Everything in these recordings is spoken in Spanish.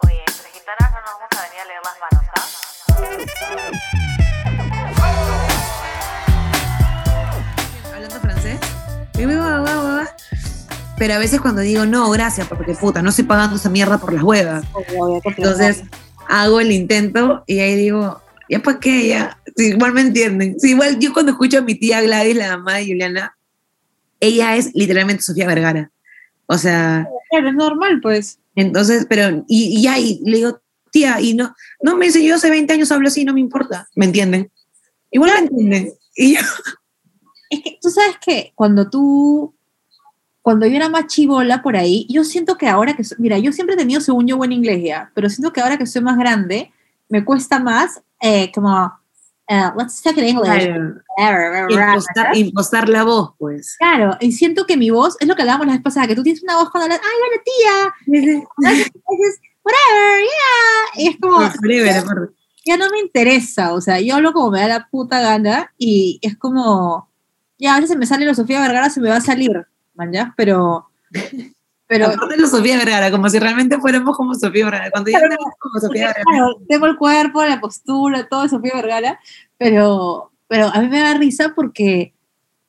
Oye, entre gitanas no nos vamos a venir a leer las manos, ¿ah? hablando francés. Pero a veces cuando digo no, gracias, porque puta, no estoy pagando esa mierda por las huevas. Entonces hago el intento y ahí digo, ¿ya para qué? Ya. Sí, igual me entienden. Igual yo cuando escucho a mi tía Gladys, la mamá de Juliana, ella es literalmente Sofía Vergara. O sea, Claro, es normal, pues. entonces, pero, y, y ya, y le digo, tía, y no, no me dice, yo hace 20 años hablo así, no me importa. ¿Me entienden? Igual me entienden. Y yo, Es que tú sabes que cuando tú, cuando yo era más chivola por ahí, yo siento que ahora que, so- mira, yo siempre he tenido, según yo, buen inglés ya, pero siento que ahora que soy más grande, me cuesta más, eh, como, eh, let's talk in English. claro, impostar, impostar la voz, pues. Claro, y siento que mi voz, es lo que hablábamos la vez pasada, que tú tienes una voz cuando hablas, ay, hola tía, whatever, yeah, y es como, Forever, ya no me interesa, o sea, yo hablo como me da la puta gana y es como, ya a veces se me sale la Sofía Vergara, se me va a salir, man, ya, pero, pero, Aparte de Sofía Vergara, como si realmente fuéramos como Sofía Vergara. Cuando ya Claro. como Sofía Vergara. claro, tengo el cuerpo, la postura, todo de Sofía Vergara, pero, pero a mí me da risa porque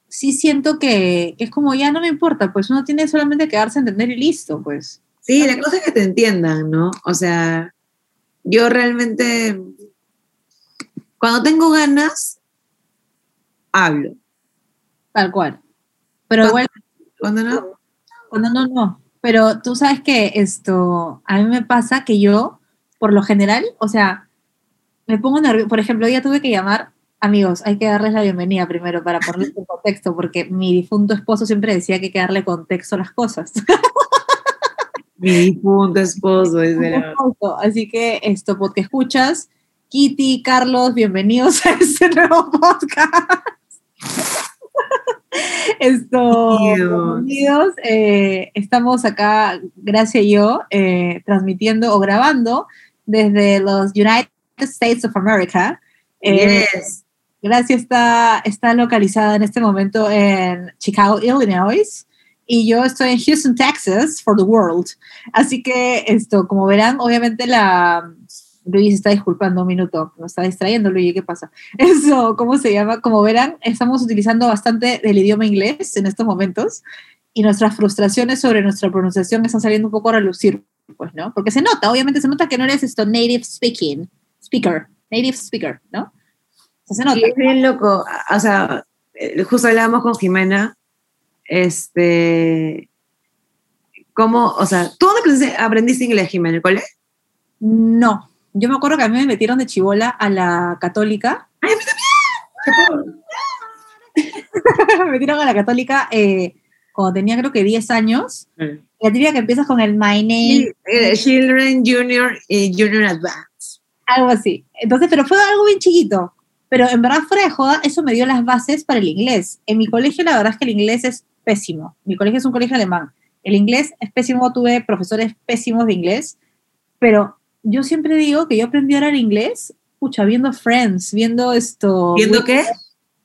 sí siento que, que es como, ya no me importa, pues uno tiene solamente que darse a entender y listo, pues. Sí, la cosa es que te entiendan, ¿no? O sea, yo realmente, cuando tengo ganas, hablo. Tal cual. Pero igual, Cuando no, cuando no, no. Pero tú sabes que esto, a mí me pasa que yo, por lo general, o sea, me pongo nerviosa. Por ejemplo, hoy ya tuve que llamar, amigos, hay que darles la bienvenida primero para ponerles en contexto, porque mi difunto esposo siempre decía que hay que darle contexto a las cosas. mi difunto esposo es la... Así que esto, porque escuchas, Kitty, Carlos, bienvenidos a este nuevo podcast. Esto, Bienvenidos. eh, estamos acá, Gracia y yo, eh, transmitiendo o grabando desde los United States of America. Eh, Yes. Gracia está, está localizada en este momento en Chicago, Illinois, y yo estoy en Houston, Texas, for the world. Así que esto, como verán, obviamente la... Luigi está disculpando un minuto, nos está distrayendo, Luigi, ¿qué pasa? Eso, ¿cómo se llama? Como verán, estamos utilizando bastante del idioma inglés en estos momentos y nuestras frustraciones sobre nuestra pronunciación están saliendo un poco a relucir, pues, ¿no? Porque se nota, obviamente se nota que no eres esto native speaking, speaker, native speaker, ¿no? O sea, se nota. Y es bien loco. O sea, eh, justo hablábamos con Jimena, este, cómo, o sea, ¿tú dónde aprendiste, inglés, Jimena? ¿En el cole? No, yo me acuerdo que a mí me metieron de chivola a la católica. me metieron a la católica eh, cuando tenía creo que 10 años. La típica que empiezas con el my name, Eh, Children Junior y Junior Advance. algo así. Entonces, pero fue algo bien chiquito. Pero en verdad, fuera de joda, eso me dio las bases para el inglés. En mi colegio, la verdad es que el inglés es pésimo. Mi colegio es un colegio alemán. El inglés es pésimo, tuve profesores pésimos de inglés, pero yo siempre digo que yo aprendí a hablar inglés, pucha, viendo Friends, viendo esto. ¿Viendo qué?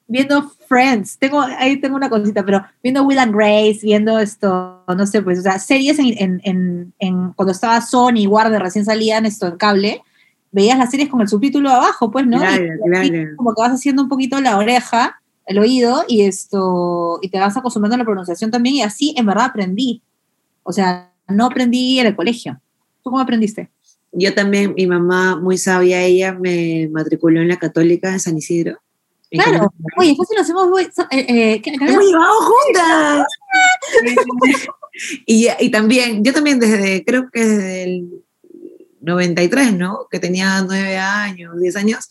Viendo Friends. Tengo, ahí tengo una cosita, pero viendo Will and Grace, viendo esto, no sé, pues, o sea, series en, en, en, en- cuando estaba Sony y Warner recién salían esto en cable, veías las series con el subtítulo abajo, pues, ¿no? Claro, Y- claro. como que vas haciendo un poquito la oreja, el oído, y esto, y te vas acostumbrando a la pronunciación también, y así en verdad aprendí. O sea, no aprendí en el colegio. ¿Tú cómo aprendiste? Yo también, mi mamá, muy sabia, ella me matriculó en la Católica de San Isidro. En Claro. Oye, fácil nos hemos... eh, eh, ¿qué- qué- ¡Hemos llevado juntas! y, y también, yo también desde, creo que desde el 93, ¿no? Que tenía 9 años, 10 años,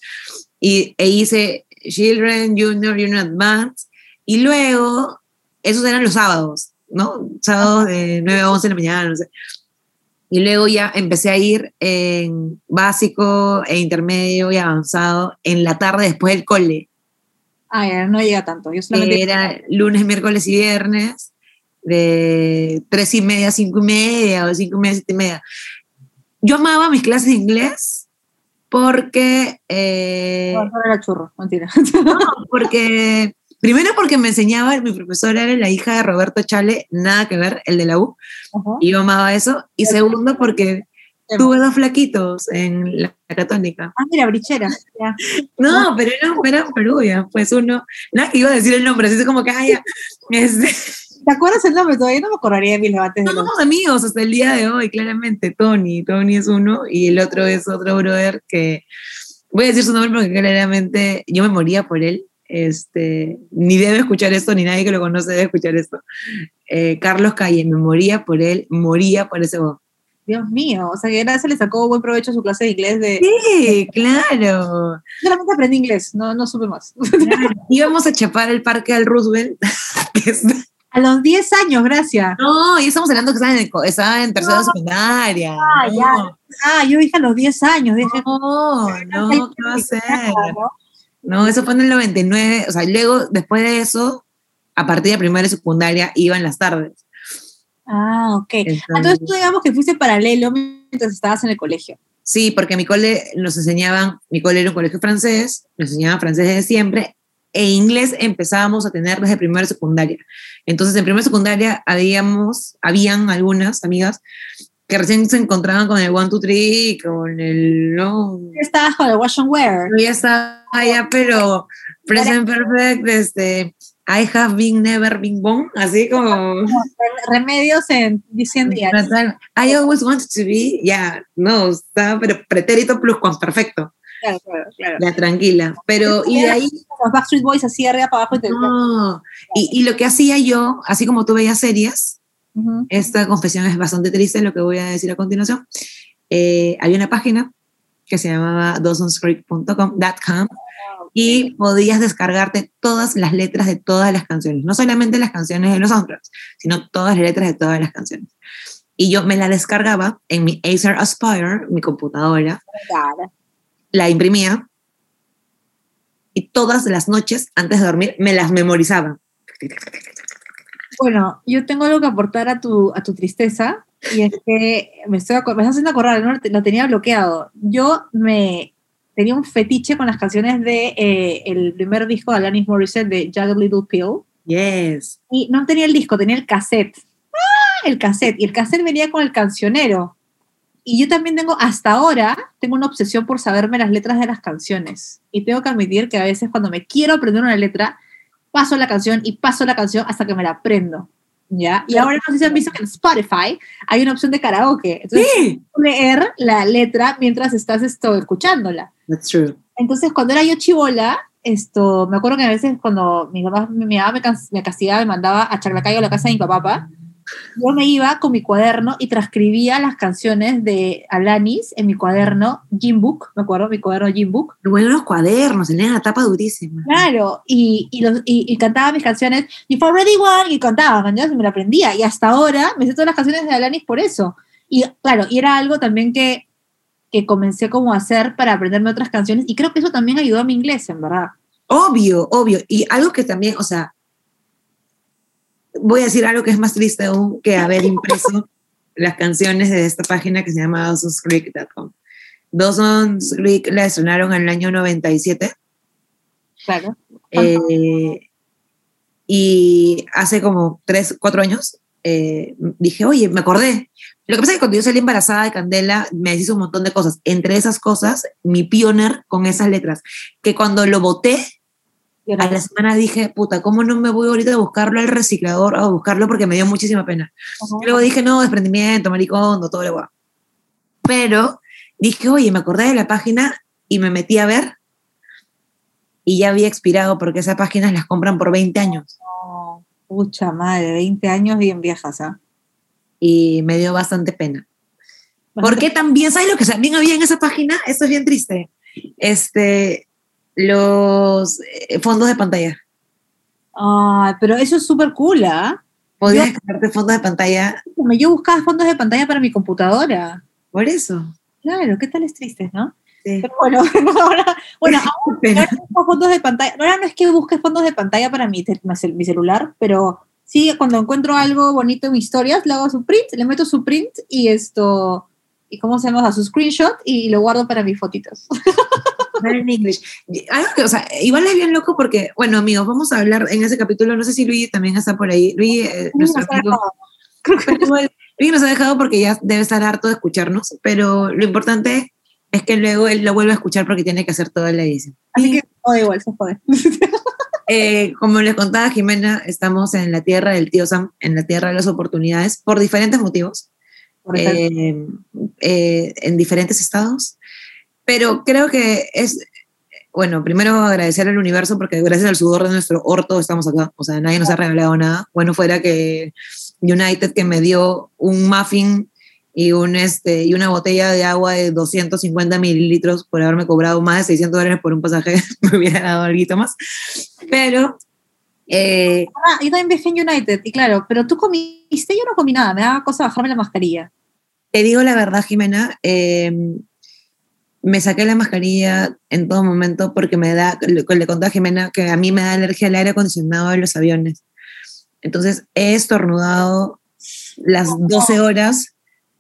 y, e hice Children, Junior, Junior Advance, y luego, esos eran los sábados, ¿no? Sábados de 9 a 11 de la mañana, no sé. Y luego ya empecé a ir en básico e intermedio y avanzado en la tarde después del cole. Ah, ya, no llega tanto. Yo solamente... era lunes, miércoles y viernes, de tres y media a cinco y media, o cinco y media siete y media. Yo amaba mis clases de inglés porque, eh, No, no era churro, mentira. no, porque Primero porque me enseñaba, mi profesora era la hija de Roberto Chale, nada que ver, el de la U, y yo amaba eso. Y segundo porque tuve dos flaquitos en la católica. Ah, mira, brichera. No, pero eran, eran peruvias, pues uno, nada que iba a decir el nombre, así como que, ay, ya, este, ¿Te acuerdas el nombre? Todavía no me acordaría de mis de no somos amigos hasta el día de hoy, claramente, Tony, Tony es uno, y el otro es otro brother que, voy a decir su nombre porque claramente yo me moría por él, este, ni debe escuchar esto, ni nadie que lo conoce debe escuchar esto. Eh, Carlos Calle, me moría por él, moría por ese voz. Dios mío, o sea que gracias le sacó buen provecho a su clase de inglés de... Sí, claro. Solamente aprendí inglés, no, no supe más. Íbamos a chapar el parque al Roosevelt, A los 10 años, gracias. No, y estamos hablando que estaba en, estaba en tercera No. secundaria. Ah, no, ya. Ah, yo dije a los 10 años, dije... no, no, ¿qué va a ser? ¿no? No, eso fue en el 99. O sea, luego, después de eso, a partir de primaria y secundaria, iba en las tardes. Ah, ok. Entonces, Entonces tú digamos que fuiste paralelo mientras estabas en el colegio. sí, porque mi cole nos enseñaban, mi cole era un colegio francés, nos enseñaban francés desde siempre, e inglés empezábamos a tener desde primaria y secundaria. Entonces, en primera y secundaria habíamos, habían algunas amigas que recién se encontraban con el one, two, three, con el, no, ¿Qué estabas con el wash and wear? ya estaba ya, pero present perfect, este, I have been, never been born, así como, Remedios en diciendo ya. I always wanted to be, ya, no, estaba, pero pretérito plus con perfecto, Claro, claro, claro. ya, tranquila, pero, y de ahí, Los Backstreet Boys así arriba para abajo y te no, y, y lo que hacía yo, así como tú veías series, Ujú. esta confesión es bastante triste, lo que voy a decir a continuación, eh, había una página que se llamaba dawsonscreek.com y podías descargarte todas las letras de todas las canciones, no solamente las canciones de los soundtracks, sino todas las letras de todas las canciones. Y yo me la descargaba en mi Acer Aspire, mi computadora, Claro. la imprimía y todas las noches antes de dormir me las memorizaba. Bueno, yo tengo algo que aportar a tu, a tu tristeza y es que me, estoy, me estás haciendo acordar, ¿no? lo tenía bloqueado. Yo me tenía un fetiche con las canciones de eh, el primer disco de Alanis Morissette de Jagged Little Pill Yes. y no tenía el disco, tenía el cassette. ¡Ah! El cassette. Y el cassette venía con el cancionero. Y yo también tengo, hasta ahora, tengo una obsesión por saberme las letras de las canciones. Y tengo que admitir que a veces cuando me quiero aprender una letra, paso la canción y paso la canción hasta que me la aprendo. ¿Ya? Y ahora no sé si han visto que en Spotify hay una opción de karaoke. Entonces, Sí. leer la letra mientras estás esto, escuchándola. That's true. Entonces, cuando era yo chivola, esto, me acuerdo que a veces cuando mi mamá, mi mamá me castigaba, me mandaba a Chaclacayo a la casa de mi papá, yo me iba con mi cuaderno y transcribía las canciones de Alanis en mi cuaderno Gym Book, me acuerdo, mi cuaderno Gym Book. Bueno, los cuadernos, tenían la tapa durísima. Claro, y, y, los- y- y cantaba mis canciones, y for Ready One, y cantaba. Y me la aprendía. Y hasta ahora me sé todas las canciones de Alanis por eso. Y claro, y era algo también que, que comencé como a hacer para aprenderme otras canciones, y creo que eso también ayudó a mi inglés, en verdad. Obvio, obvio. Y algo que también, o sea, voy a decir algo que es más triste aún que haber impreso las canciones de esta página que se llama dawsonscreek.com. Dawson's Creek la estrenaron en el año 97 Claro. eh, y hace como 3, 4 años eh, dije, oye, me acordé. Lo que pasa es que cuando yo salí embarazada de Candela me hizo un montón de cosas. Entre esas cosas, mi pioner con esas letras, que cuando lo boté, Y a la semana dije, puta, ¿cómo no me voy ahorita a buscarlo al reciclador a buscarlo? Porque me dio muchísima pena. Ajá. Y luego dije, no, desprendimiento, maricondo, todo lo guay. Pero dije, oye, me acordé de la página y me metí a ver y ya había expirado porque esas páginas las compran por 20 años. No, Pucha madre, 20 años bien viejas, ¿ah? Y me dio bastante pena. Porque también, ¿sabes lo que también había en esa página? Esto es bien triste. Este, los eh, fondos de pantalla. Ay, pero eso es súper cool, ¿ah? Podías Yo- descargarte fondos de pantalla yo buscaba fondos de pantalla para mi computadora. por eso. Claro, ¿qué tal es triste, no? Sí. Pero bueno, ahora, bueno, ahora busco fondos de pantalla. Ahora no es que busque fondos de pantalla para mi, celular, pero sí, cuando encuentro algo bonito en mis historias, le hago su print, le meto su print y esto, y cómo se llama, su screenshot y lo guardo para mis fotitos. En English. Y- algo que, o sea, igual es bien loco porque, bueno, amigos, vamos a hablar en ese capítulo, no sé si Luigi también está por ahí. Luigi, eh, nuestro amigo, pero igual, Luigi nos ha dejado porque ya debe estar harto de escucharnos, pero lo importante es que luego él lo vuelve a escuchar porque tiene que hacer toda la edición. Así que, o igual, se jode. Eh, como les contaba Jimena, estamos en la tierra del tío Sam, en la tierra de las oportunidades, por diferentes motivos, Por eh, eh, en diferentes estados, pero creo que es, bueno, primero agradecer al universo porque gracias al sudor de nuestro orto estamos acá, o sea, nadie nos ha regalado nada, bueno, fuera que United que me dio un muffin y, un, este, y una botella de agua de 250 mililitros por haberme cobrado más de 600 dólares por un pasaje, me hubiera dado algo más. Pero, eh, Ah, yo también viajé en United, y claro, pero tú comiste, yo no comí nada, me daba cosa bajarme la mascarilla. te digo la verdad, Jimena, eh, me saqué la mascarilla en todo momento porque me da, le, le conté a Jimena que a mí me da alergia al aire acondicionado de los aviones. Entonces he estornudado las 12 horas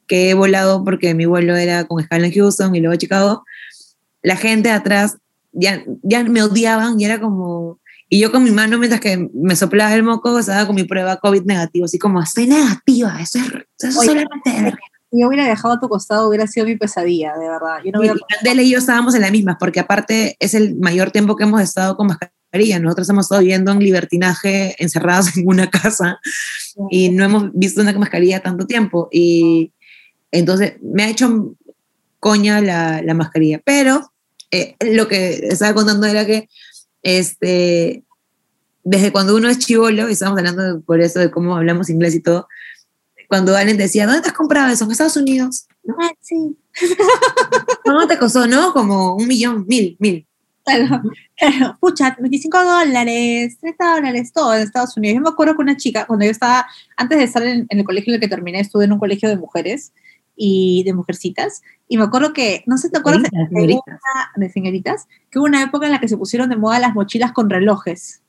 que he volado porque mi vuelo era con escala en Houston y luego a Chicago. La gente de atrás ya, ya me odiaban y era como... Y yo con mi mano, mientras que me soplaba el moco, estaba con mi prueba COVID negativo, así como, estoy negativa, eso es, eso es Oye, solamente yo hubiera viajado a tu costado, hubiera sido mi pesadilla, de verdad. Yo no hubiera... Y Candela y yo estábamos en la misma, porque aparte es el mayor tiempo que hemos estado con mascarilla. Nosotros hemos estado viviendo en libertinaje, encerrados en una casa, y no hemos visto una mascarilla tanto tiempo. Y entonces me ha hecho coña la, la mascarilla. Pero eh, lo que estaba contando era que este, desde cuando uno es chivolo, y estamos hablando de- por eso de cómo hablamos inglés y todo, cuando alguien decía, ¿dónde te has comprado eso? En Estados Unidos. Ah, sí. ¿Cómo te costó? ¿No? Como un millón, mil, mil. Claro, claro. Pucha, 25 dólares, 30 dólares, todo en Estados Unidos. Yo me acuerdo que una chica, cuando yo estaba, antes de estar en, en el colegio en el que terminé, estuve en un colegio de mujeres y de mujercitas. Y me acuerdo que, no sé, ¿te acuerdas Señoritas, de señoritas. una- de señoritas? Que hubo una época en la que se pusieron de moda las mochilas con relojes.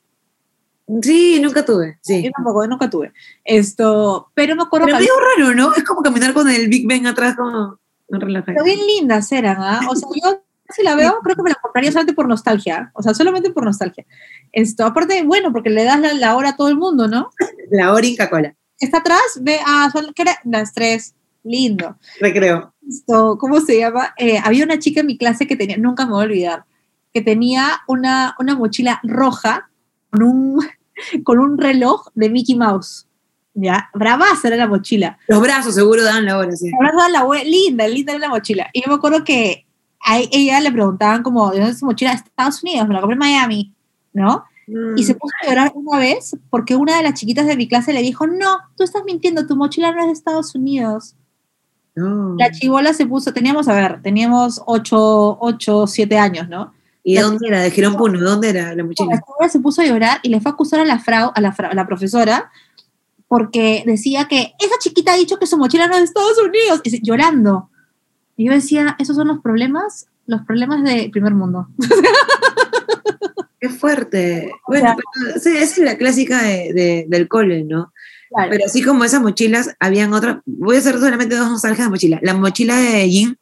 Sí, nunca tuve. Sí. Yo tampoco, yo nunca tuve. Esto, pero me acuerdo Pero medio raro, ¿no? Es como caminar con el Big Ben atrás como reloj. Pero bien lindas eran, ¿ah? O sea, yo si la veo, creo que me la compraría solamente por nostalgia. O sea, solamente por nostalgia. Esto, aparte, bueno, porque le das la, la hora a todo el mundo, ¿no? La hora Inca Cola. Está atrás, ve, ah, son, ¿qué era? Las tres. Lindo. Recreo. Esto, ¿cómo se llama? Eh, había una chica en mi clase que tenía, nunca me voy a olvidar, que tenía una, una mochila roja con un, con un reloj de Mickey Mouse. Ya, bravaza era la mochila. Los brazos seguro dan la hora, sí. La verdad, la abue- linda, linda era la mochila. Y yo me acuerdo que a ella le preguntaban como, ¿de dónde es su mochila? Estados Unidos, me la compré en Miami, ¿no? Y se puso a llorar una vez porque una de las chiquitas de mi clase le dijo, no, tú estás mintiendo, tu mochila no es de Estados Unidos. No. La chivola se puso, teníamos, a ver, teníamos 8, 8 7 años, ¿no? ¿Y de dónde era? De Girón Puno. ¿Dónde era la La mochila? chivola se puso a llorar y le fue a acusar a la, frau, a la, fra- a la profesora porque decía que esa chiquita ha dicho que su mochila no es de Estados Unidos, y llorando. Y yo decía, esos son los problemas, los problemas del primer mundo. Qué fuerte. Bueno, pero, sí, esa es la clásica de, de- del cole, ¿no? Claro. Pero así como esas mochilas, habían otras. Voy a hacer solamente dos nostalgias de mochila. La mochila de Jean,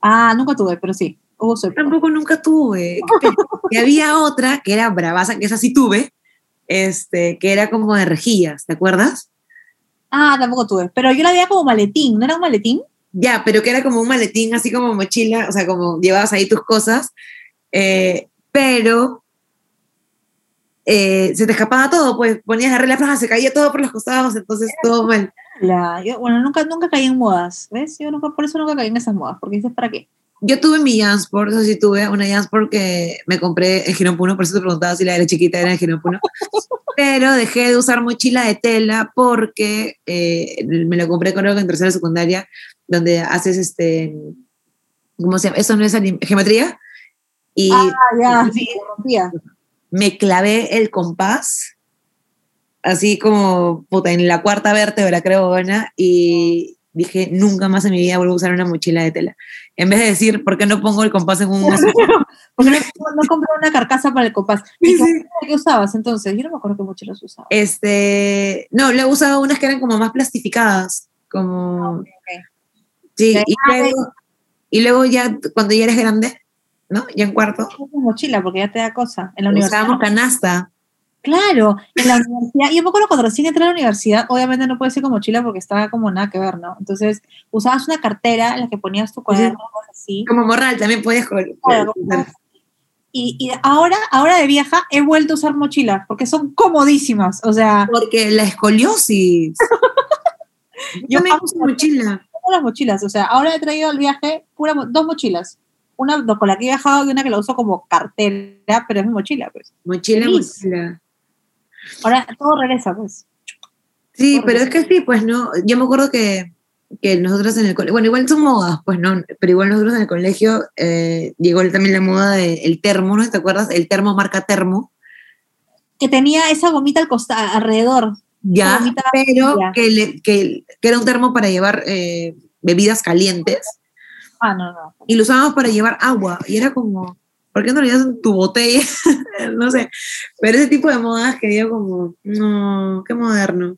Ah, nunca tuve, pero sí. Tampoco nunca tuve. Y había otra que era bravaza, que esa sí tuve, este, que era como de rejillas, ¿te acuerdas? Ah, tampoco tuve. Pero yo la veía como maletín, ¿no era un maletín? Ya, pero que era como un maletín, así como mochila, o sea, como llevabas ahí tus cosas, eh, pero eh, se te escapaba todo, pues ponías la regla floja, se caía todo por los costados, entonces todo mal. La, yo, bueno, nunca, nunca caí en modas, ¿ves? Yo nunca, por eso nunca caí en esas modas, porque dices, ¿para qué? Yo tuve mi Jansport, eso sí tuve una Jansport que me compré en Girón Puno, por eso te preguntaba si la de la chiquita era en Girón Puno. Pero dejé de usar mochila de tela porque eh, me lo compré creo que en tercera secundaria, donde haces este, ¿cómo se llama? Eso no es geometría. Y Ah, ya, sí, rompía. me clavé el compás, así como puta, en la cuarta vértebra, creo, Ana, y dije, nunca más en mi vida vuelvo a usar una mochila de tela. En vez de decir, ¿por qué no pongo el compás en un... Porque no, no compré una carcasa para el compás. Sí, ¿Y qué- sí. qué usabas entonces? Yo no me acuerdo qué mochilas usaba. Este, no, le he usado unas que eran como más plastificadas, como... Sí, Ok. y luego, y luego ya, cuando ya eres grande, ¿no? Ya en cuarto. Mochila, porque ya te da cosa. En la universidad. Usábamos canasta. Claro, en la universidad. Yo me acuerdo cuando recién entré a la universidad, obviamente no puede ser con mochila porque estaba como nada que ver, ¿no? Entonces, usabas una cartera en la que ponías tu cuaderno, cosas así. Como morral también podías co- Claro. Y, y ahora, ahora de vieja, he vuelto a usar mochilas porque son comodísimas. O sea, Porque la escoliosis. Yo me uso mochila. las mochilas. O sea, ahora he traído al viaje pura, dos mochilas. Una con la que he viajado y una que la uso como cartera, pero es mi mochila, pues. Mochila, mochila. Ahora todo regresa, pues. Sí, pero es que sí, pues no. Yo me acuerdo que, que nosotros en el colegio, bueno, igual son modas, pues no, pero igual nosotros en el colegio eh, llegó también la moda del termo, ¿no? ¿Te acuerdas? El termo marca termo, Que tenía esa gomita al costado, alrededor. ya, pero ya. que, le- que, que era un termo para llevar eh, bebidas calientes Ah, no, no. y lo usábamos para llevar agua y era como, ¿por qué no le das en tu botella? no sé, pero ese tipo de modas que yo como, no, qué moderno.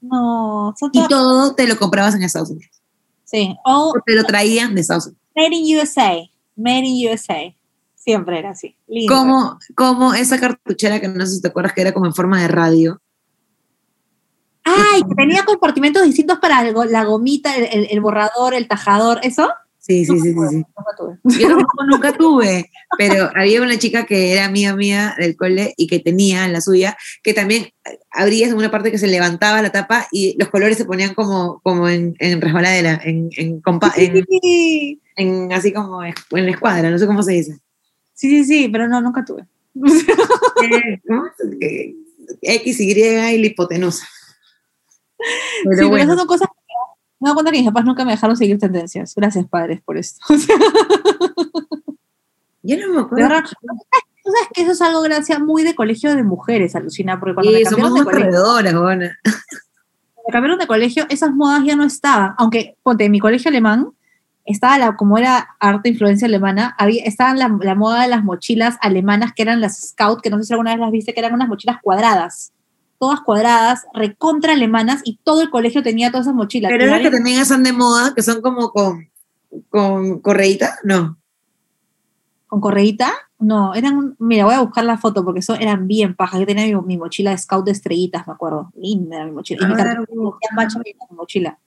No, son Y todo te lo comprabas en Estados Unidos, Sí. O o te lo traían de Estados Unidos. Made in USA. Made in USA. Siempre era así. Lindo. Como, como esa cartuchera que no sé si te acuerdas que era como en forma de radio. Ay, que tenía compartimentos distintos para la gomita, el, el- el borrador, el tajador, ¿eso? Sí, sí, sí, sí, sí. Nunca tuve. Yo tampoco nunca tuve, pero había una chica que era amiga mía del cole y que tenía en la suya, que también abrías en una parte que se levantaba la tapa y los colores se ponían como, como en, en resbaladera, en, en, compa- en, Sí, en así como en la escuadra, no sé cómo se dice. sí, sí, sí, pero no, nunca tuve. Eh. Eh, X, Y y la hipotenusa. Pero sí, pero bueno, esas son cosas me doy cuenta que mis papás nunca me dejaron seguir tendencias. Gracias, padres, por esto. yo no me acuerdo. tú sabes que eso es algo gracia muy de colegio de mujeres, alucina, porque cuando Sí, me somos cambiaron de unas colegio, corredoras, buena. me cambiaron de colegio, esas modas ya no estaban. Aunque, ponte, en mi colegio alemán, estaba la, como era arte influencia alemana, había, estaban la, la moda de las mochilas alemanas que eran las Scout, que no sé si alguna vez las viste, que eran unas mochilas cuadradas. Todas cuadradas, recontra alemanas, y todo el colegio tenía todas esas mochilas. Pero ahora que también están de moda, que son como con, con correíta, no. ¿Con correíta? No, eran, un- mira, voy a buscar la foto porque eso eran bien pajas. Yo tenía mi, mi mochila de scout de estrellitas, me acuerdo. Linda era mi mochila. Y mi en mi mochila.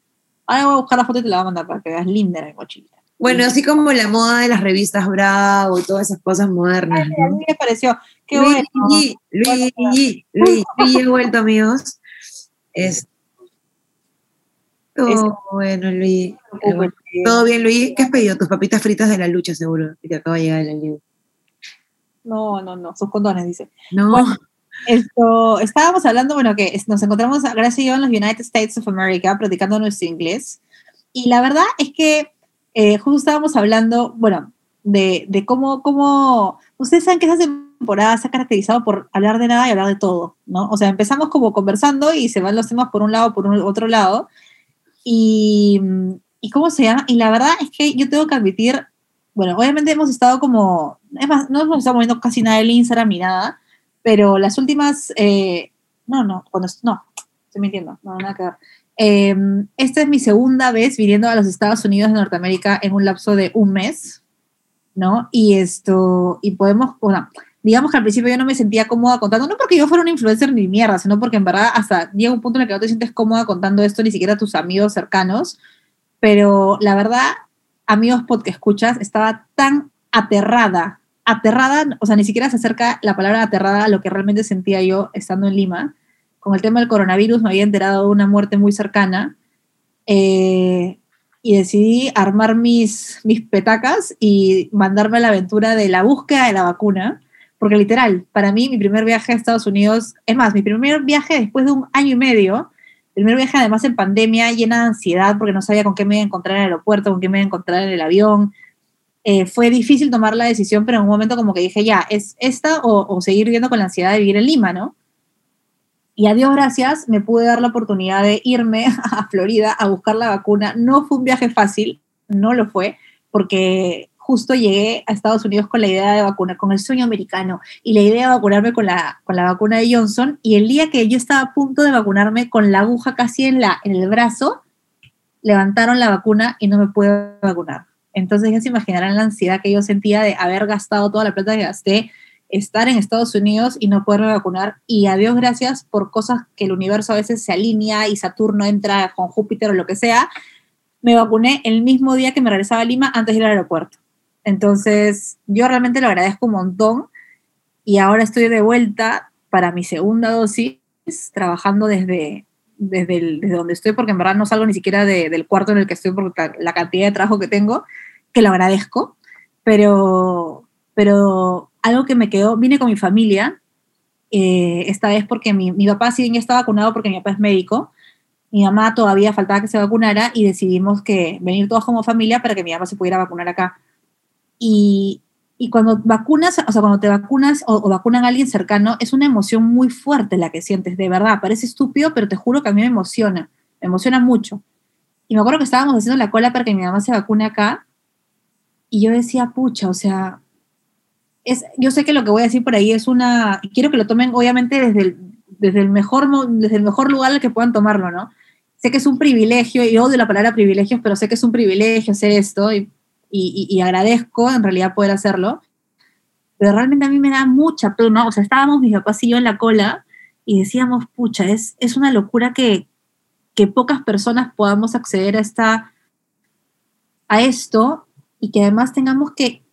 Ahora voy a buscar la foto y te la voy a mandar para que veas. Linda era mi mochila. Bueno, así como la moda de las revistas Bravo y todas esas cosas modernas. Mira, a ¿no? mí me pareció. Qué Luigi, bueno. Luigi, Luigi, Luigi, Luigi ha vuelto, amigos. Es todo bueno. Pues, Todo bien, Luigi. ¿Qué has pedido? Tus papitas fritas de la lucha, seguro. Que te acaba de llegar el envío. No, no, no, sus condones, dice. No, Bueno, Esto, estábamos hablando, bueno, que nos encontramos, Gracia y yo, en los United States of America, practicando nuestro inglés. Y la verdad es que eh, justo estábamos hablando, bueno, de, de cómo, cómo, ustedes saben que esa temporada se ha caracterizado por hablar de nada y hablar de todo, ¿no? O sea, empezamos como conversando y se van los temas por un lado, por un, otro lado. Y, y cómo se llama, y la verdad es que yo tengo que admitir, bueno, obviamente hemos estado como, es más, no hemos estado moviendo casi nada del Instagram ni nada, pero las últimas, eh, no, no, cuando, no, estoy mintiendo, no, nada que ver. Eh, esta es mi segunda vez viniendo a los Estados Unidos de Norteamérica en un lapso de un mes, ¿no? Y esto, y podemos, bueno, digamos que al principio yo no me sentía cómoda contando, no porque yo fuera una influencer ni mierda, sino porque en verdad hasta llega un punto en el que no te sientes cómoda contando esto, ni siquiera a tus amigos cercanos, pero la verdad, amigos podcast escuchas, estaba tan aterrada, aterrada, o sea, ni siquiera se acerca la palabra aterrada a lo que realmente sentía yo estando en Lima. Con el tema del coronavirus me había enterado de una muerte muy cercana eh, y decidí armar mis, mis petacas y mandarme a la aventura de la búsqueda de la vacuna, porque literal, para mí mi primer viaje a Estados Unidos, es más, mi primer viaje después de un año y medio, primer viaje además en pandemia, llena de ansiedad porque no sabía con qué me iba a encontrar en el aeropuerto, con qué me iba a encontrar en el avión. Eh, fue difícil tomar la decisión, pero en un momento como que dije, ya, es esta o, o seguir viviendo con la ansiedad de vivir en Lima, ¿no? Y a Dios gracias, me pude dar la oportunidad de irme a Florida a buscar la vacuna. No fue un viaje fácil, no lo fue, porque justo llegué a Estados Unidos con la idea de vacunar, con el sueño americano y la idea de vacunarme con la, con la vacuna de Johnson. Y el día que yo estaba a punto de vacunarme con la aguja casi en, la, en el brazo, levantaron la vacuna y no me pude vacunar. Entonces ya se imaginarán la ansiedad que yo sentía de haber gastado toda la plata que gasté, estar en Estados Unidos y no poderme vacunar. Y a Dios gracias por cosas que el universo a veces se alinea y Saturno entra con Júpiter o lo que sea. Me vacuné el mismo día que me regresaba a Lima antes de ir al aeropuerto. Entonces yo realmente lo agradezco un montón y ahora estoy de vuelta para mi segunda dosis trabajando desde, desde, el- desde donde estoy, porque en verdad no salgo ni siquiera de- del cuarto en el que estoy por la, cantidad de trabajo que tengo, que lo agradezco, pero, pero algo que me quedó, vine con mi familia, eh, esta vez porque mi, mi papá sí ya está vacunado porque mi papá es médico, mi mamá todavía faltaba que se vacunara y decidimos que venir todos como familia para que mi mamá se pudiera vacunar acá. Y, y cuando vacunas, o sea, cuando te vacunas o, o vacunan a alguien cercano, es una emoción muy fuerte la que sientes, de verdad. Parece estúpido, pero te juro que a mí me emociona, me emociona mucho. Y me acuerdo que estábamos haciendo la cola para que mi mamá se vacune acá, y yo decía, pucha, o sea, es, yo sé que lo que voy a decir por ahí es una, quiero que lo tomen obviamente desde el, desde el, mejor, desde el mejor lugar al que puedan tomarlo, ¿no? Sé que es un privilegio, y odio la palabra privilegios, pero sé que es un privilegio hacer esto, y y, agradezco en realidad poder hacerlo. Pero realmente a mí me da mucha pena, o sea, estábamos mis papás y yo en la cola y decíamos, pucha, es, es una locura que, que pocas personas podamos acceder a, esta, a esto y que además tengamos que,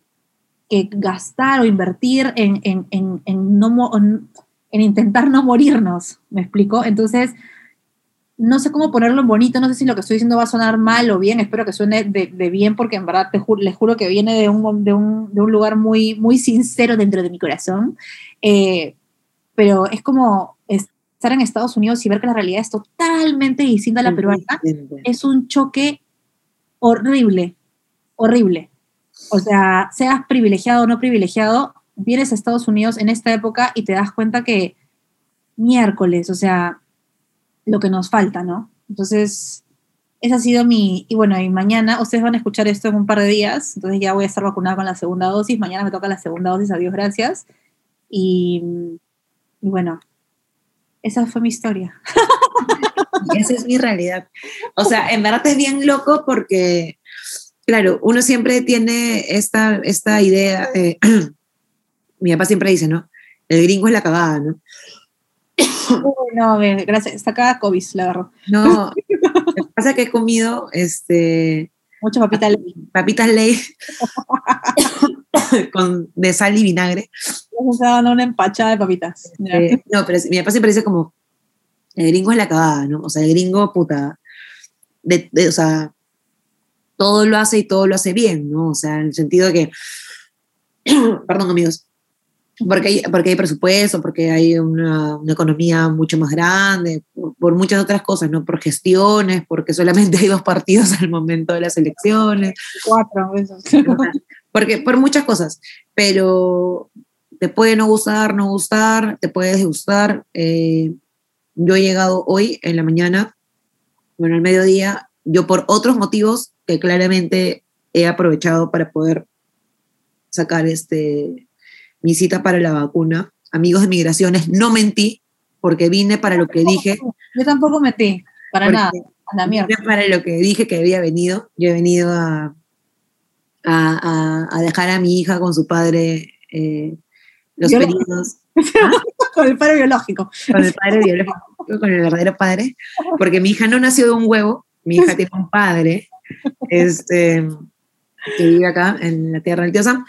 que gastar o invertir en, en, en, en no, intentar no morirnos, ¿me explico? Entonces, no sé cómo ponerlo en bonito, no sé si lo que estoy diciendo va a sonar mal o bien, espero que suene de, de bien porque en verdad te ju- les juro que viene de un, de un, de un lugar muy, muy sincero dentro de mi corazón, Eh, pero es como estar en Estados Unidos y ver que la realidad es totalmente distinta a la peruana, es un choque horrible, horrible. O sea, seas privilegiado o no privilegiado, vienes a Estados Unidos en esta época y te das cuenta que miércoles, o sea, lo que nos falta, ¿no? Entonces, esa ha sido mi, y bueno, y mañana, ustedes van a escuchar esto en un par de días, entonces ya voy a estar vacunada con la segunda dosis, mañana me toca la segunda dosis, adiós, gracias. Y, y bueno, esa fue mi historia. Esa es mi realidad. O sea, en verdad es bien loco porque, claro, uno siempre tiene esta, esta idea, de- mi papá siempre dice, ¿no? El gringo es la cagada, ¿no? Uy, no, gracias, está acá COVID, la agarro. No, lo que pasa es que he comido este, Mucha papita ley. papitas ley con, de sal y vinagre. Dando una empachada de papitas. Eh, no, pero mi papá siempre dice como, el gringo es la cagada, ¿no? O sea, el gringo, puta, de, de- o sea, todo lo hace y todo lo hace bien, ¿no? O sea, en el sentido de que, perdón amigos, porque hay, porque hay presupuesto, porque hay una, una economía mucho más grande, por, por muchas otras cosas, ¿no? Por gestiones, porque solamente hay dos partidos al momento de las elecciones, Cuatro, eso. porque por muchas cosas, pero te puede no gustar, no gustar, te puede disgustar. eh, yo he llegado hoy en la mañana, bueno, al mediodía, yo por otros motivos que claramente he aprovechado para poder sacar este, mi cita para la vacuna. Amigos de migraciones, no mentí, porque vine para lo que dije. Yo tampoco metí, para nada, a la mierda. vine para lo que dije que había venido. Yo he venido a, a, a- a dejar a mi hija con su padre eh, los Yo lo-. Con el paro biológico. con el padre biológico, con el verdadero padre, porque mi hija no nació de un huevo, mi hija tiene un padre este, que vive acá en la tierra del tío Sam,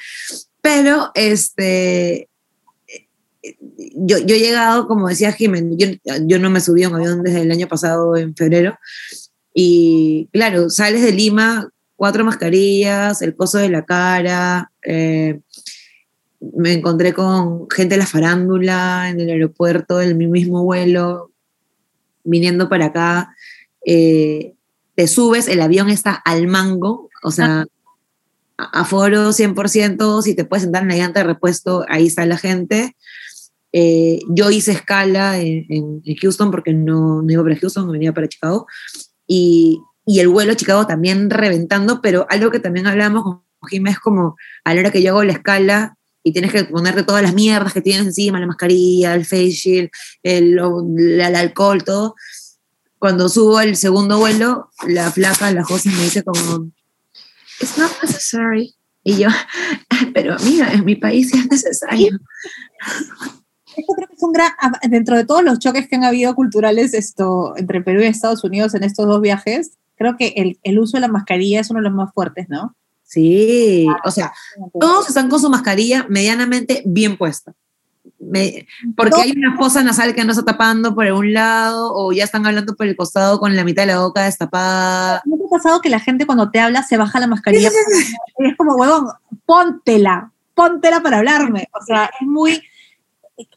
pero este, yo, yo he llegado, como decía Jiménez, yo, yo no me subí a un avión desde el año pasado, en febrero, y claro, sales de Lima, cuatro mascarillas, el coso de la cara, eh, me encontré con gente de la farándula en el aeropuerto, en mi mismo vuelo, viniendo para acá. eh, te subes, el avión está al mango, o sea, aforo 100%, si te puedes sentar en la llanta de repuesto, ahí está la gente. Eh, yo hice escala en, en- en Houston porque no, no iba para Houston, venía para Chicago. Y, y el vuelo a Chicago también reventando, pero algo que también hablamos con Jimé es como a la hora que yo hago la escala y tienes que ponerte todas las mierdas que tienes encima, la mascarilla, el face shield, el, la- el alcohol, todo. Cuando subo el segundo vuelo, la flaca, la José me dice como, it's not necessary. Y yo, pero amiga, en mi país sí es necesario. Esto creo que es un gran, ah, dentro de todos los choques que han habido culturales esto, entre Perú y Estados Unidos en estos dos viajes, creo que el, el uso de la mascarilla es uno de los más fuertes, ¿no? Sí, o sea, todos están con su mascarilla medianamente bien puesta. Me- porque hay una fosa nasal que no está tapando por un lado o ya están hablando por el costado con la mitad de la boca destapada. ¿No te ha pasado que la gente cuando te habla se baja la mascarilla? Es como, huevón, póntela, póntela para hablarme. O sea, es muy...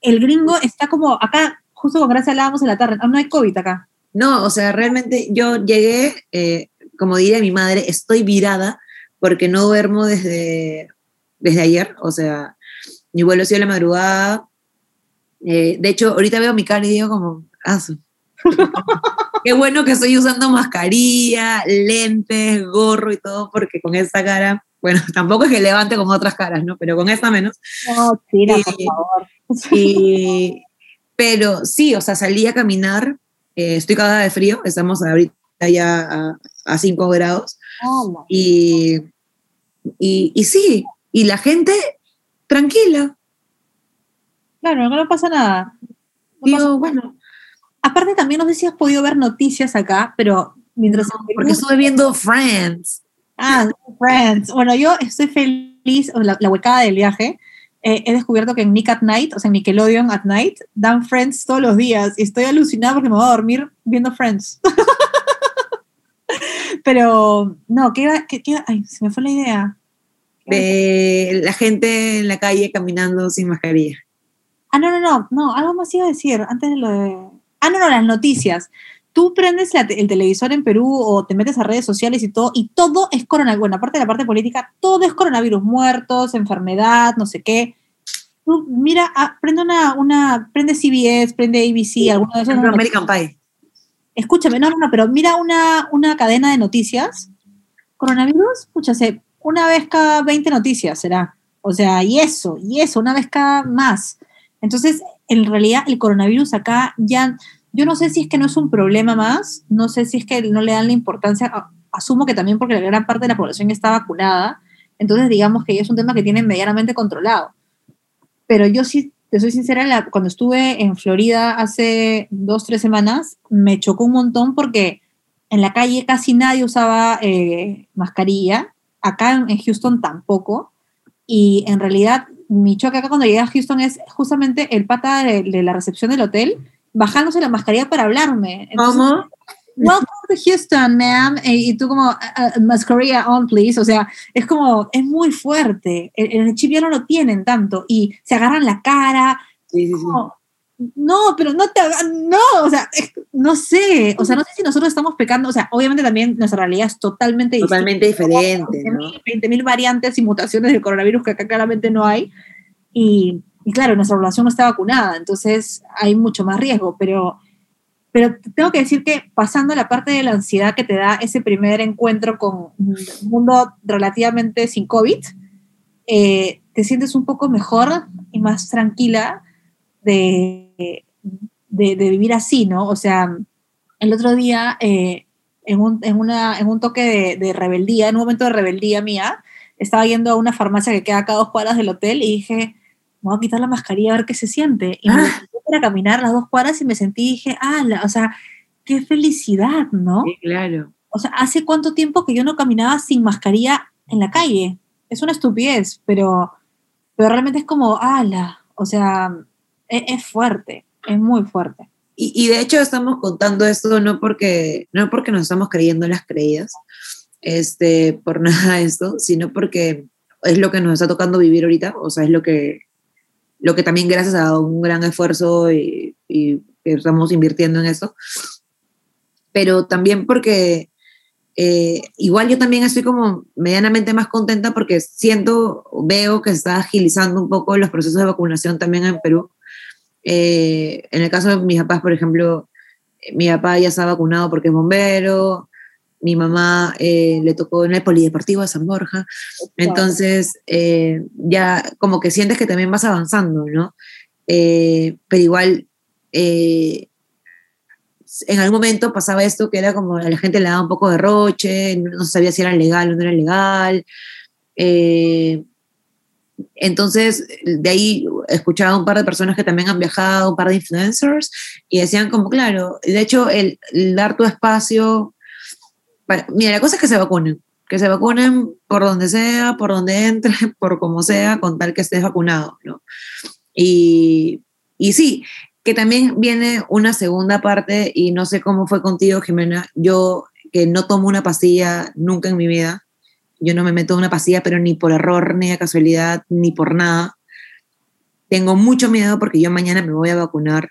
El gringo está como, acá, justo con Gracia hablábamos en la tarde, no hay COVID acá. No, o sea, realmente yo llegué, eh, como diría mi madre, estoy virada porque no duermo desde, desde ayer. O sea, mi vuelo ha sido la madrugada. Eh, de hecho, ahorita veo mi cara y digo como, ah, qué bueno que estoy usando mascarilla, lentes, gorro y todo, porque con esta cara, bueno, tampoco es que levante como otras caras, ¿no? Pero con esta menos. No, tira, por Sí. favor. Y- pero sí, o sea, salí a caminar, eh, estoy cagada de frío, estamos ahorita ya a, a 5 grados, y, y, y sí, y la gente tranquila. Claro, no pasa nada. No Digo, pasa- bueno, Aparte también no sé si has podido ver noticias acá, pero mientras... en Perú- porque estuve viendo Friends. Ah, Friends. Bueno, yo estoy feliz, la, la huecada del viaje. eh, he descubierto que en Nick at Night, o sea, en Nickelodeon at Night, dan Friends todos los días. Y estoy alucinada porque me voy a dormir viendo Friends. Pero, no, ¿qué iba- qué- qué? Ay, se me fue la idea. de la gente en la calle caminando sin mascarilla. Ah, no, no, no, no, algo más iba a decir antes de lo de... Ah, no, no, las noticias. Tú prendes la te- el televisor en Perú o te metes a redes sociales y todo, y todo es coronavirus. Bueno, aparte de la parte política, todo es coronavirus, muertos, enfermedad, no sé qué. Tú mira, ah, prende una, una, prende CBS, prende ABC, alguno de Por esos. ejemplo, American Pie. Escúchame, no, no, no, pero mira una, una cadena de noticias. Coronavirus, escúchase, una vez cada 20 noticias será. O sea, y eso, y eso, una vez cada más. Entonces, en realidad, el coronavirus acá ya, yo no sé si es que no es un problema más, no sé si es que no le dan la importancia, asumo que también porque la gran parte de la población está vacunada, entonces digamos que ya es un tema que tienen medianamente controlado. Pero yo sí, te soy sincera, la- cuando estuve en Florida hace dos, tres semanas, me chocó un montón porque en la calle casi nadie usaba eh, mascarilla, acá en Houston tampoco, y en realidad mi choque acá cuando llegué a Houston es justamente el pata de, de la recepción del hotel bajándose la mascarilla para hablarme. Entonces, ¿Cómo? Welcome to Houston, ma'am. Y tú como, "Uh, uh, mascarilla on, please. O sea, es como, es muy fuerte. El, el chip ya no lo tienen tanto. Y se agarran la cara. Sí, sí, sí. como, no, pero no te hagan, no, o sea, no sé. O sea, no sé si nosotros estamos pecando. O sea, obviamente también nuestra realidad es totalmente. Totalmente diferente, ¿no? 20.000 variantes y mutaciones del coronavirus que acá claramente no hay. Y, y claro, nuestra población no está vacunada, entonces hay mucho más riesgo, pero, pero tengo que decir que pasando la parte de la ansiedad que te da ese primer encuentro con un mundo relativamente sin COVID, eh, te sientes un poco mejor y más tranquila de, de, de vivir así, ¿no? O sea, el otro día, eh, en, un, en, una, en un toque de, de rebeldía, en un momento de rebeldía mía, estaba yendo a una farmacia que queda acá a dos cuadras del hotel y dije, me voy a quitar la mascarilla a ver qué se siente. Y me Ah. levanté para caminar las dos cuadras y me sentí y dije, ah, la- o sea, qué felicidad, ¿no? Sí, claro. O sea, ¿hace cuánto tiempo que yo no caminaba sin mascarilla en la calle? Es una estupidez, pero, pero realmente es como, ala, o sea, es, es fuerte, es muy fuerte. Y, y de hecho estamos contando esto no porque, no porque nos estamos creyendo las creídas, este, por nada de esto, sino porque es lo que nos está tocando vivir ahorita, o sea, es lo que, lo que también gracias a un gran esfuerzo y, que estamos invirtiendo en esto, pero también porque eh, igual yo también estoy como medianamente más contenta porque siento, veo que se está agilizando un poco los procesos de vacunación también en Perú. Eh, en el caso de mis papás, por ejemplo, eh, mi papá ya está vacunado porque es bombero, mi mamá eh, le tocó en el Polideportivo de San Borja, entonces eh, ya como que sientes que también vas avanzando, ¿no? Pero igual, en algún momento pasaba esto que era como a la gente le daba un poco de roche, no sabía si era legal o no era legal. Eh, entonces, de ahí escuchaba un par de personas que también han viajado, un par de influencers, y decían como, claro, de hecho, el, el dar tu espacio, para- mira, la cosa es que se vacunen, que se vacunen por donde sea, por donde entre, por como sea, con tal que estés vacunado, ¿no? Y, y sí, que también viene una segunda parte, y no sé cómo fue contigo, Jimena, yo que no tomo una pastilla nunca en mi vida, yo no me meto una pastilla, pero ni por error, ni de casualidad, ni por nada. Tengo mucho miedo porque yo mañana me voy a vacunar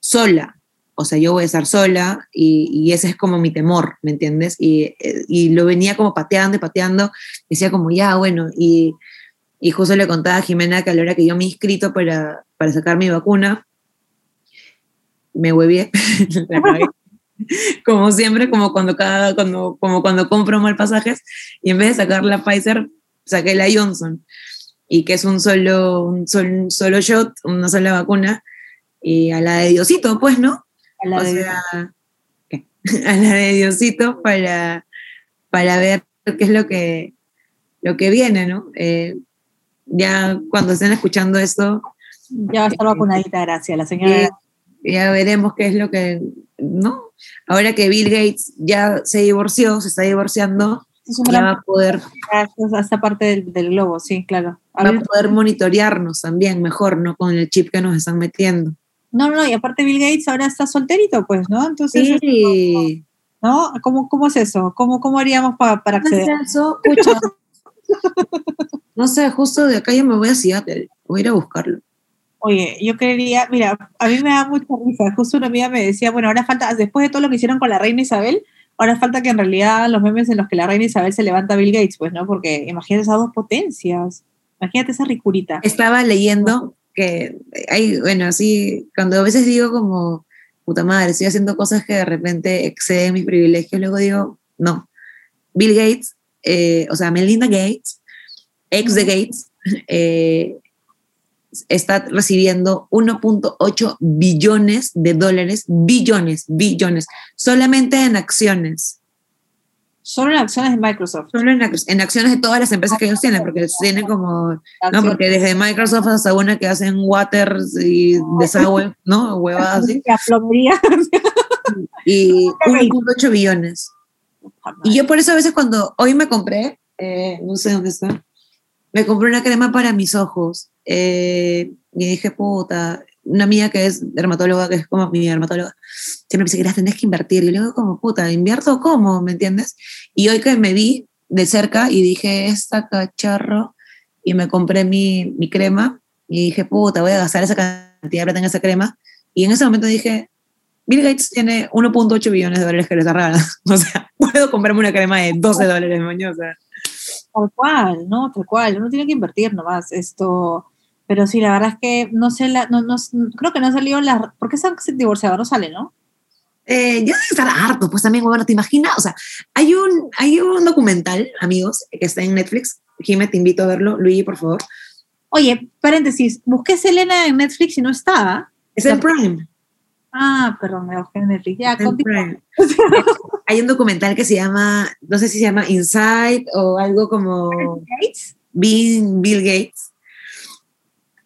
sola. O sea, yo voy a estar sola y, ese es como mi temor, ¿me entiendes? Y, eh, y lo venía como pateando y pateando. Decía como, ya, bueno, y, y justo le contaba a Jimena que a la hora que yo me he inscrito para, para sacar mi vacuna, me huevié, la. como siempre, como cuando, cada, cuando, como cuando compro mal pasajes, y en vez de sacar la Pfizer, saqué la Johnson, y que es un solo, un sol- un solo shot, una sola vacuna, y a la de Diosito, pues, ¿no? A la o de- sea, ¿qué? a la de Diosito para, para ver qué es lo que, lo que viene, ¿no? Eh, ya cuando estén escuchando esto, ya va a estar vacunadita, gracias, la señora. eh, ya veremos qué es lo que, ¿no? Ahora que Bill Gates ya se divorció, se está divorciando, es ya gran va a poder, gracias a esta parte del, del globo, sí, claro. A va a poder monitorearnos también mejor, ¿no? Con el chip que nos están metiendo. no, no, no, y aparte Bill Gates ahora está solterito, pues, ¿no? Entonces, Sí. ¿no? ¿Cómo, cómo es eso? ¿Cómo, cómo haríamos pa- para acceder? Eso, pucha. No sé, justo de acá yo me voy a Seattle, voy a ir a buscarlo. Oye, yo creería, mira, a mí me da mucha risa. Justo una amiga me decía, bueno, ahora falta, después de todo lo que hicieron con la reina Isabel, ahora falta que en realidad los memes en los que la reina Isabel se levanta a Bill Gates, pues, ¿no? Porque imagínate esas dos potencias. Imagínate esa ricurita. Estaba leyendo que hay, bueno, así, cuando a veces digo como, puta madre, estoy haciendo cosas que de repente exceden mis privilegios, luego digo, no. Bill Gates, eh, o sea, Melinda Gates, ex de Gates, eh, está recibiendo 1.8 billones de dólares, billones, billones, solamente en acciones. Solo en acciones de Microsoft. Solo en, en acciones de todas las empresas que ellos tienen, porque tienen como no, porque desde Microsoft hasta una que hacen waters y desagüe, ¿no? Huevadas así. La plomería. Y 1.8 billones. Y yo por eso a veces cuando hoy me compré, eh, no sé dónde está, me compré una crema para mis ojos. eh, y dije, puta, una amiga que es dermatóloga, que es como mi dermatóloga, siempre me dice que las tenés que invertir. Y digo, como, puta, ¿invierto cómo? ¿Me entiendes? Y hoy que me vi de cerca y dije, esta cacharro, y me compré mi, mi crema, y dije, puta, voy a gastar esa cantidad de plata esa crema. Y en ese momento dije, Bill Gates tiene 1.8 billones de dólares que les regalan. O sea, puedo comprarme una crema de 12 dólares, mañana. O sea, Tal cual, ¿no? Tal cual. Uno tiene que invertir nomás. Esto. Pero sí, la verdad es que no sé, la, no, no, creo que no salió la. ¿Por qué se han divorciado? No sale, ¿no? eh, ya debe estar harto, pues también, bueno, ¿te imaginas? O sea, hay un, hay un documental, amigos, que está en Netflix. Jimé, te invito a verlo. Luigi, por favor. Oye, paréntesis, busqué Selena en Netflix y no estaba. Es en Prime. Ah, perdón, me busqué en Netflix. Ya, hay un documental que se llama, no sé si se llama Inside o algo como Gates? Bill Gates.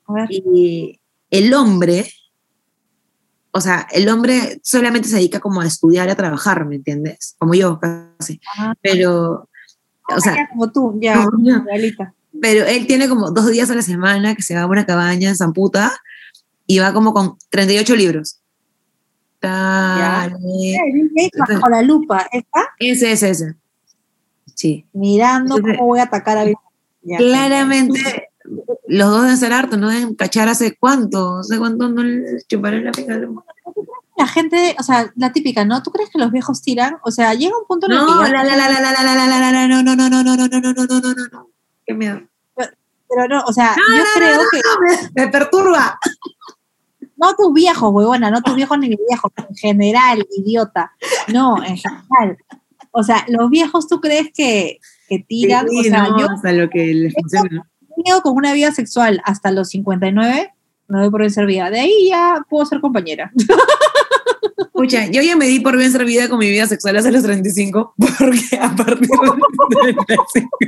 A ver. Y el hombre, o sea, el hombre solamente se dedica como a estudiar, a trabajar, ¿me entiendes? Como yo, casi. Ah, Pero, o sea, ya como tú, ya, no, pero él tiene como dos días a la semana que se va a una cabaña en Zamputa y va como con 38 libros. Dale. Eh, bajo la lupa, ese, ese. Sí. Mirando Entonces, cómo voy a atacar a Ya. Claramente, los dos deben ser hartos, no deben cachar hace cuánto, no sé cuánto no le chuparán la pica. La gente, o sea, la típica, ¿no? ¿Tú crees que los viejos tiran? O sea, llega un punto en el No, que ya- la, la, la, la, la, la, la, la, la, la, no, no, no, no, no, no, no, no, no, no, no, no, no. Qué miedo. pero no, o sea, yo creo que Me perturba. No tus viejos, huevona, no tus viejos ni mis viejos, en general, idiota. No, en general. O sea, los viejos, ¿tú crees que, que tiran? Sí, o sea, no, yo hasta lo que les funciona. llego con una vida sexual hasta los 59, me doy por bien servida. De ahí ya puedo ser compañera. Escucha, yo ya me di por bien servida con mi vida sexual hasta los 35, porque a partir de los 35,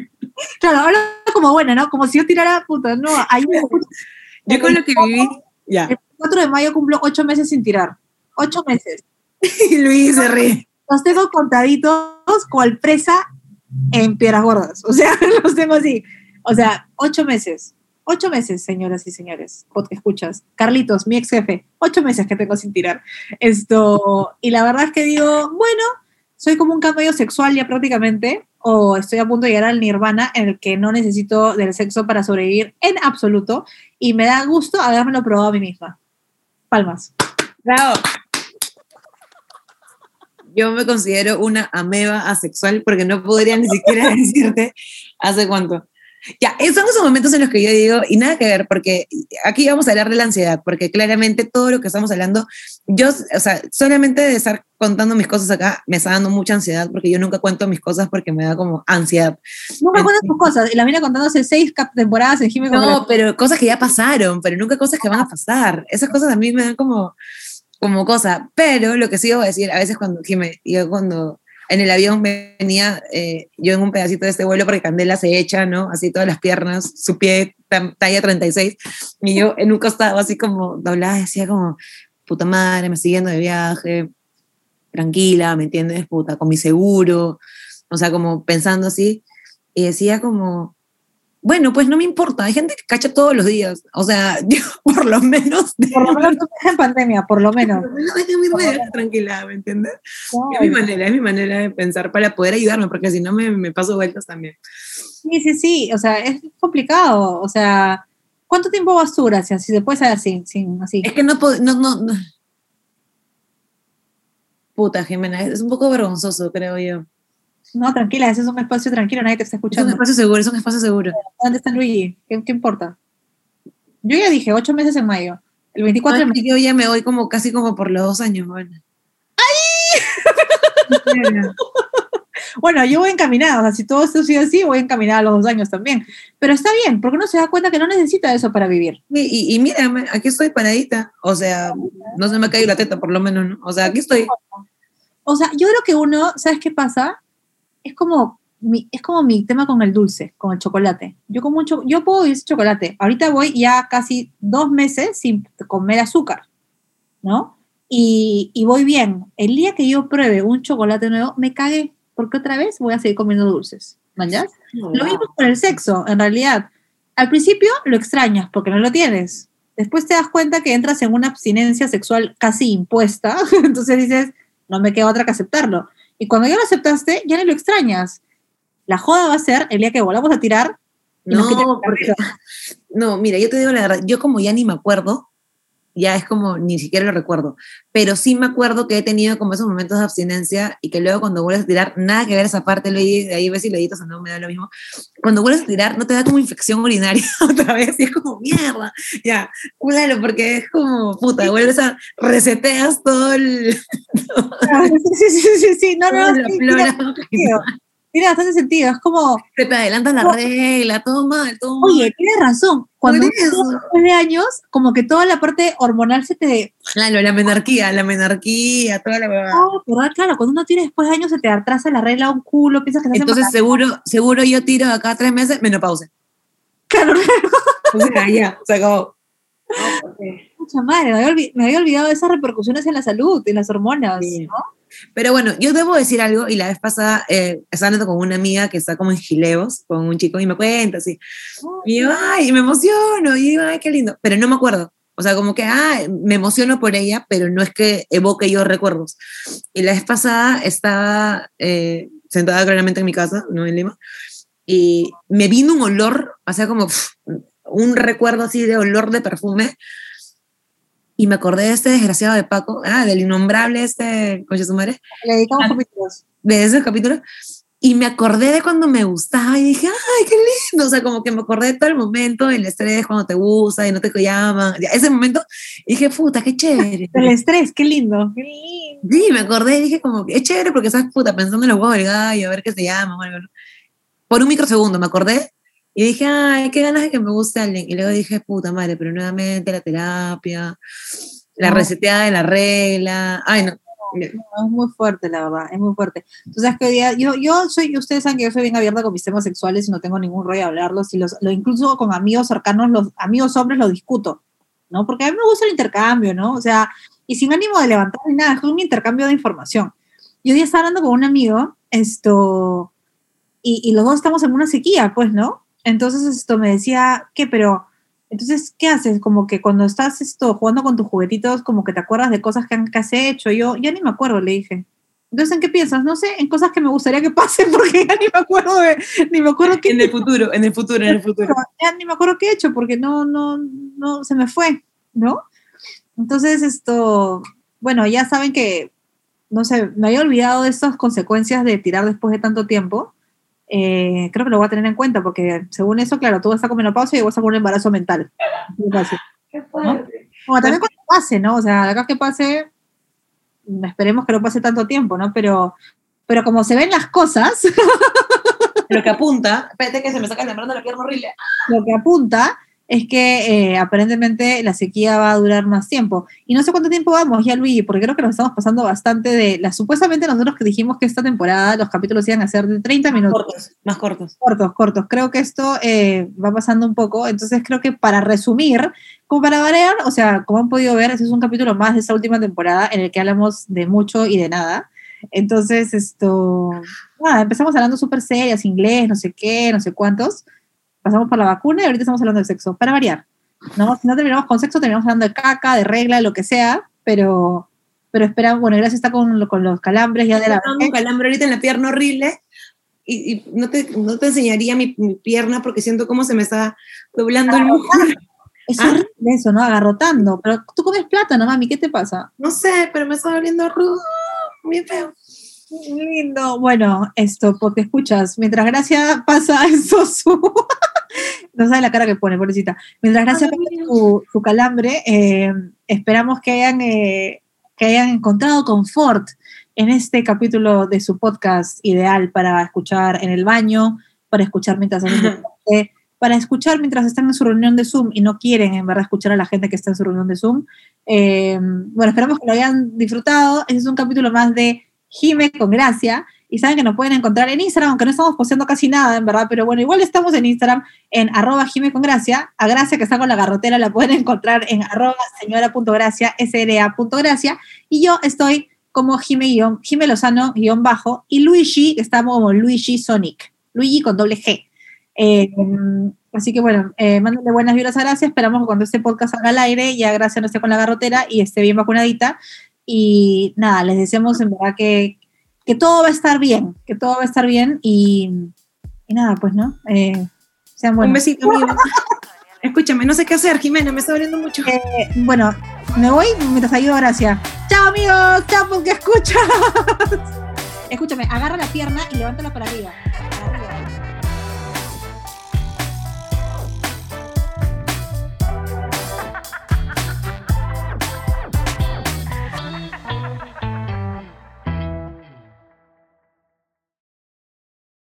Claro, ahora como buena, ¿no? Como si yo tirara puta, no, ahí yo con lo que viví, ya. el 4 de mayo cumplo ocho meses sin tirar. Ocho meses. Y Luis se ríe. Los tengo contaditos cual presa en piedras gordas. O sea, los tengo así. O sea, ocho meses. Ocho meses, señoras y señores, podcast escuchas. Carlitos, mi ex jefe, ocho meses que tengo sin tirar. Esto, y la verdad es que digo, bueno, soy como un camello sexual ya prácticamente, o estoy a punto de llegar al nirvana en el que no necesito del sexo para sobrevivir en absoluto, y me da gusto habérmelo probado a mí misma. Palmas. Bravo. Yo me considero una ameba asexual porque no podría ni siquiera decirte hace cuánto. Ya, son esos momentos en los que yo digo, y nada que ver, porque aquí vamos a hablar de la ansiedad, porque claramente todo lo que estamos hablando, yo, o sea, solamente de estar contando mis cosas acá me está dando mucha ansiedad, porque yo nunca cuento mis cosas porque me da como ansiedad. Nunca cuentas tus cosas, y la vine contando hace seis temporadas en Jimmy No, pero cosas que ya pasaron, pero nunca cosas que van a pasar. Esas cosas a mí me dan como, como cosa. Pero lo que sí voy a decir, a veces cuando, Jimé, yo cuando en el avión venía, eh, yo en un pedacito de este vuelo, porque Candela se echa, ¿no? Así todas las piernas, su pie talla 36, y yo en un costado así como doblada, decía como, puta madre, me siguiendo de viaje, tranquila, ¿me entiendes? Puta, con mi seguro, o sea, como pensando así, y decía como, bueno, pues no me importa, hay gente que cacha todos los días, o sea, yo por lo menos... Por lo menos en pandemia, por lo menos. por lo menos tranquila, ¿me entiendes? Es mi manera, es mi manera de pensar para poder ayudarme, porque si no me, me paso vueltas también. Sí, sí, sí, o sea, es complicado, o sea, ¿cuánto tiempo vas tú, gracias? Si se puede saber sin, sin así. Es que no puedo, no, no, no. Puta, Jimena, es un poco vergonzoso, creo yo. No, tranquila, ese es un espacio tranquilo, nadie te está Es un escuchando. espacio seguro, es un espacio seguro. ¿Dónde está Luigi? ¿Qué, qué importa? Yo ya dije, ocho meses en mayo. El 24 de No, mayo. yo ya me voy como casi como por los dos años, bueno. ¡Ay! Bueno, yo voy encaminada, o sea, si todo esto sigue así, voy encaminada a los dos años también. Pero está bien, porque uno se da cuenta que no necesita eso para vivir. Y, y, y mírame, aquí estoy paradita. O sea, no se me ha caído la teta, por lo menos, ¿no? O sea, aquí estoy. O sea, yo creo que uno, ¿sabes qué pasa? Es como mi, es como mi tema con el dulce, con el chocolate. Yo como cho- yo puedo sin chocolate. Ahorita voy ya casi dos meses sin comer azúcar, ¿no? Y, y voy bien. El día que yo pruebe un chocolate nuevo, me cagué, porque otra vez voy a seguir comiendo dulces. ¿Mañas? Lo mismo con el sexo, en realidad. Al principio lo extrañas porque no lo tienes. Después te das cuenta que entras en una abstinencia sexual casi impuesta. Entonces dices, no me queda otra que aceptarlo. Y cuando ya lo aceptaste, ya no lo extrañas. La joda va a ser el día que volvamos a tirar. y No, porque, no, mira, yo te digo la verdad, yo como ya ni me acuerdo, ya es como ni siquiera lo recuerdo, pero sí me acuerdo que he tenido como esos momentos de abstinencia y que luego cuando vuelves a tirar, nada que ver esa parte, lo de ahí ves si lo editas o no, me da lo mismo. Cuando vuelves a tirar, no te da como infección urinaria otra vez y es como mierda, ya, claro, porque es como puta, vuelves a reseteas todo el. Sí, sí, sí, sí, sí. No, no, tiene bastante sentido. Es como, Se te adelantan la regla, todo mal, todo mal. oye, tienes razón. Cuando tiene de años, como que toda la parte hormonal se te Claro, la menarquía, la menarquía, toda la. Oh, ¿verdad? Claro, cuando uno tiene después de años se te atrasa la regla un culo, piensas que se Entonces seguro, seguro yo tiro acá tres meses, menopausia. Claro, O sea, ya, se acabó. mucha madre, me había, olvi- me había olvidado de esas repercusiones en la salud, en las hormonas, Sí. ¿no? Pero bueno, yo debo decir algo, y la vez pasada eh, estaba hablando con una amiga que está como en gileos, con un chico, y me cuenta así. Y yo, ay, me emociono, y digo, ay, qué lindo. Pero no me acuerdo. O sea, como que, ah, me emociono por ella, pero no es que evoque yo recuerdos. Y la vez pasada estaba eh, sentada claramente en mi casa, no en Lima, y me vino un olor, o sea, como pf, un recuerdo así de olor de perfume. Y me acordé de este desgraciado de Paco, ah, del innombrable este, coche su madre, Le dedicamos Ah. capítulos. de ese capítulo. Y me acordé de cuando me gustaba y dije, ay, qué lindo. O sea, como que me acordé de todo el momento, el estrés, cuando te gusta y no te llaman. Ese momento, dije, puta, qué chévere. El estrés, qué lindo. Qué lindo. Sí, me acordé y dije, como, es chévere porque estás puta pensando en los huevos del gallo, a ver qué se llama. Por un microsegundo me acordé y dije, ay, qué ganas de que me guste alguien. Y luego dije, puta madre, pero nuevamente la terapia, La No. reseteada de la regla. Ay, no. No, es muy fuerte, la verdad, es muy fuerte. Entonces, que hoy día, yo, yo soy, ustedes saben que yo soy bien abierta con mis temas sexuales y no tengo ningún rollo de hablarlos, y los, lo incluso con amigos cercanos, los amigos hombres lo discuto, ¿no? Porque a mí me gusta el intercambio, ¿no? O sea, y sin ánimo de levantar ni nada, es un intercambio de información. Yo hoy día estaba hablando con un amigo, esto, y, y los dos estamos en una sequía, pues, ¿no? Entonces, esto me decía, ¿qué? Pero, entonces, ¿qué haces? Como que cuando estás esto, jugando con tus juguetitos, como que te acuerdas de cosas que, han, que has hecho. Yo ya ni me acuerdo, le dije. Entonces, ¿en qué piensas? No sé, en cosas que me gustaría que pasen, porque ya ni me acuerdo de, ni me acuerdo qué En el futuro, en el futuro, en el futuro. ya ni me acuerdo qué he hecho porque no, no, no, se me fue, ¿no? Entonces, esto, bueno, ya saben que, no sé, me había olvidado de estas consecuencias de tirar después de tanto tiempo. Eh, creo que lo voy a tener en cuenta porque, según eso, claro, tú estás con menopausia y vas a con un embarazo mental. Bueno, también cuando pase, ¿no? O sea, acá que pase, esperemos que no pase tanto tiempo, ¿no? Pero, pero como se ven las cosas, Lo que apunta, espérate que se me saca lembrando la pierna horrible. lo que apunta es que eh, aparentemente la sequía va a durar más tiempo. Y no sé cuánto tiempo vamos ya, Luigi, porque creo que nos estamos pasando bastante de... La, supuestamente nosotros que dijimos que esta temporada los capítulos iban a ser de 30 minutos. Cortos, más cortos. Cortos, cortos. Creo que esto eh, va pasando un poco. Entonces creo que para resumir, como para variar, o sea, como han podido ver, ese es un capítulo más de esta última temporada en el que hablamos de mucho y de nada. Entonces, esto, nada, empezamos hablando súper serias, inglés, no sé qué, no sé cuántos. Pasamos por la vacuna y ahorita estamos hablando de sexo, para variar. ¿no? Si no terminamos con sexo, terminamos hablando de caca, de regla, de lo que sea, pero, pero esperamos, bueno, gracias está con, con los calambres ya de la Tengo un calambre ahorita en la pierna horrible y, y no, te, no te enseñaría mi, mi pierna porque siento cómo se me está doblando el músculo. Es Ah. horrible eso, ¿no? Agarrotando. Pero tú comes plátano, mami, ¿qué te pasa? No sé, pero me está doliendo rudo. Bien feo. Lindo. Bueno, esto, porque escuchas, mientras Gracia pasa eso, su. No sabe la cara que pone, pobrecita. Mientras Gracia Ay, pasa mira. su, su calambre, eh, esperamos que hayan, eh, que hayan encontrado confort en este capítulo de su podcast ideal para escuchar en el baño, para escuchar mientras hacen para escuchar mientras están en su reunión de Zoom y no quieren en verdad escuchar a la gente que está en su reunión de Zoom. Eh, bueno, esperamos que lo hayan disfrutado. Este es un capítulo más de Jime con Gracia. Y saben que nos pueden encontrar en Instagram, aunque no estamos posteando casi nada, en verdad, pero bueno, igual estamos en Instagram en arroba Jime con Gracia. A Gracia que está con la garrotera la pueden encontrar en arroba señora.gracia, sra.gracia. Y yo estoy como Jime, guión- Jime Lozano guion bajo y Luigi, que está como Luigi Sonic. Luigi con doble G. Eh, así que bueno, eh, buenas vibras a Gracia. Esperamos que cuando este podcast salga al aire ya Gracia no esté con la garrotera y esté bien vacunadita. Y nada, les deseamos en verdad que, que todo va a estar bien, que todo va a estar bien y, y nada, pues, ¿no? Eh, sean Un buenos. besito, amigo. Escúchame, no sé qué hacer, Jimena, me está doliendo mucho. Eh, bueno, me voy mientras ayudo a Gracia. Chao amigos, chao porque escuchas. Escúchame, agarra la pierna y levántala para arriba.